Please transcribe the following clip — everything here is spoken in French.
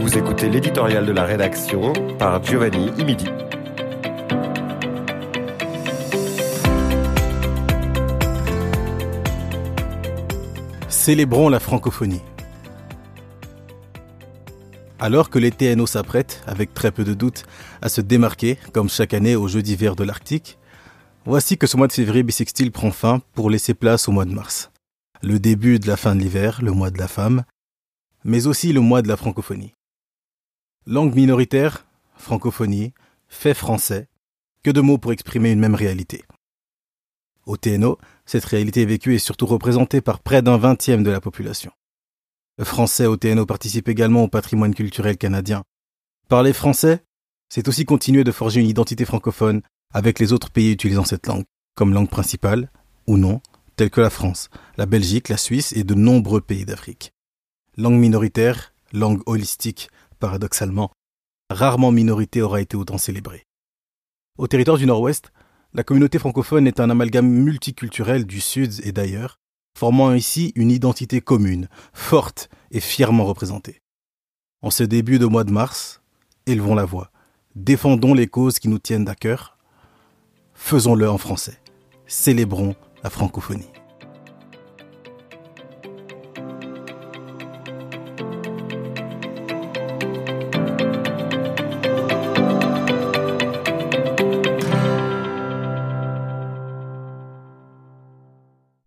Vous écoutez l'éditorial de la rédaction par Giovanni Imidi. Célébrons la francophonie. Alors que les TNO s'apprêtent, avec très peu de doute, à se démarquer, comme chaque année aux Jeux d'hiver de l'Arctique, voici que ce mois de février bissextile prend fin pour laisser place au mois de mars. Le début de la fin de l'hiver, le mois de la femme, mais aussi le mois de la francophonie. Langue minoritaire, francophonie, fait français, que de mots pour exprimer une même réalité. Au TNO, cette réalité vécue est surtout représentée par près d'un vingtième de la population. Français au TNO participe également au patrimoine culturel canadien. Parler français, c'est aussi continuer de forger une identité francophone avec les autres pays utilisant cette langue, comme langue principale, ou non, tels que la France, la Belgique, la Suisse et de nombreux pays d'Afrique. Langue minoritaire, langue holistique, paradoxalement, rarement minorité aura été autant célébrée. Au territoire du Nord-Ouest, la communauté francophone est un amalgame multiculturel du Sud et d'ailleurs, formant ici une identité commune, forte et fièrement représentée. En ce début de mois de mars, élevons la voix, défendons les causes qui nous tiennent à cœur, faisons-le en français, célébrons la francophonie.